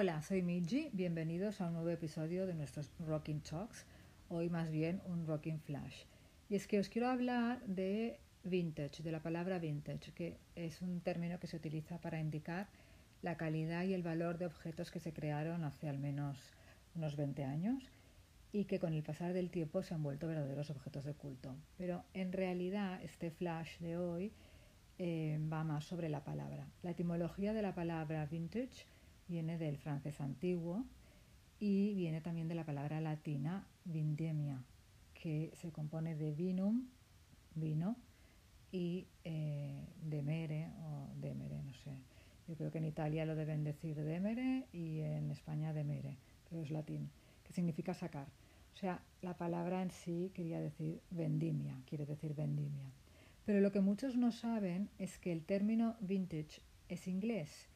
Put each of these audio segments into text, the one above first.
Hola, soy Miji, bienvenidos a un nuevo episodio de nuestros Rocking Talks, hoy más bien un Rocking Flash. Y es que os quiero hablar de vintage, de la palabra vintage, que es un término que se utiliza para indicar la calidad y el valor de objetos que se crearon hace al menos unos 20 años y que con el pasar del tiempo se han vuelto verdaderos objetos de culto. Pero en realidad este flash de hoy eh, va más sobre la palabra. La etimología de la palabra vintage viene del francés antiguo y viene también de la palabra latina vindemia, que se compone de vinum, vino, y eh, demere o demere, no sé. Yo creo que en Italia lo deben decir demere y en España demere, pero es latín, que significa sacar. O sea, la palabra en sí quería decir vendimia, quiere decir vendimia. Pero lo que muchos no saben es que el término vintage es inglés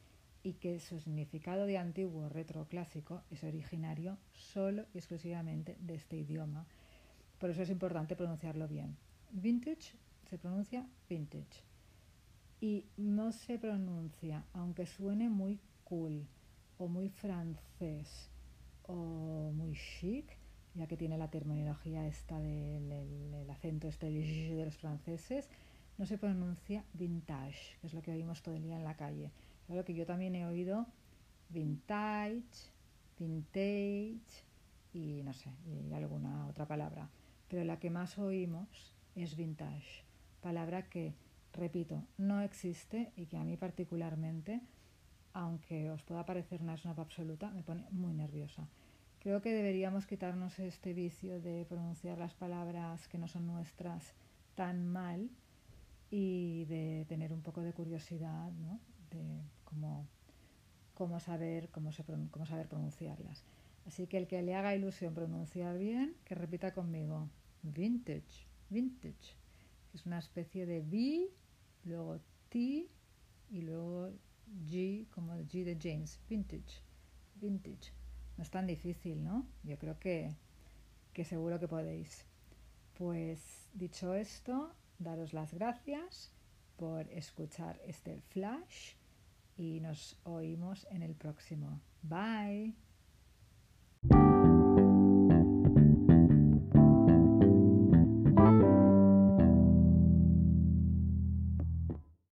y que su significado de antiguo retroclásico es originario solo y exclusivamente de este idioma. Por eso es importante pronunciarlo bien. Vintage se pronuncia vintage y no se pronuncia, aunque suene muy cool o muy francés o muy chic, ya que tiene la terminología esta del el, acento este de los franceses, no se pronuncia vintage, que es lo que oímos todo el día en la calle. Claro que yo también he oído vintage, vintage y no sé, y alguna otra palabra. Pero la que más oímos es vintage, palabra que, repito, no existe y que a mí particularmente, aunque os pueda parecer una snob absoluta, me pone muy nerviosa. Creo que deberíamos quitarnos este vicio de pronunciar las palabras que no son nuestras tan mal y de tener un poco de curiosidad, ¿no? De cómo, saber, cómo, saber pronunciarlas. Así que el que le haga ilusión pronunciar bien, que repita conmigo. Vintage, vintage. Es una especie de V, luego T y luego G, como G de James. Vintage, vintage. No es tan difícil, ¿no? Yo creo que, que seguro que podéis. Pues dicho esto, daros las gracias por escuchar este flash y nos oímos en el próximo. Bye.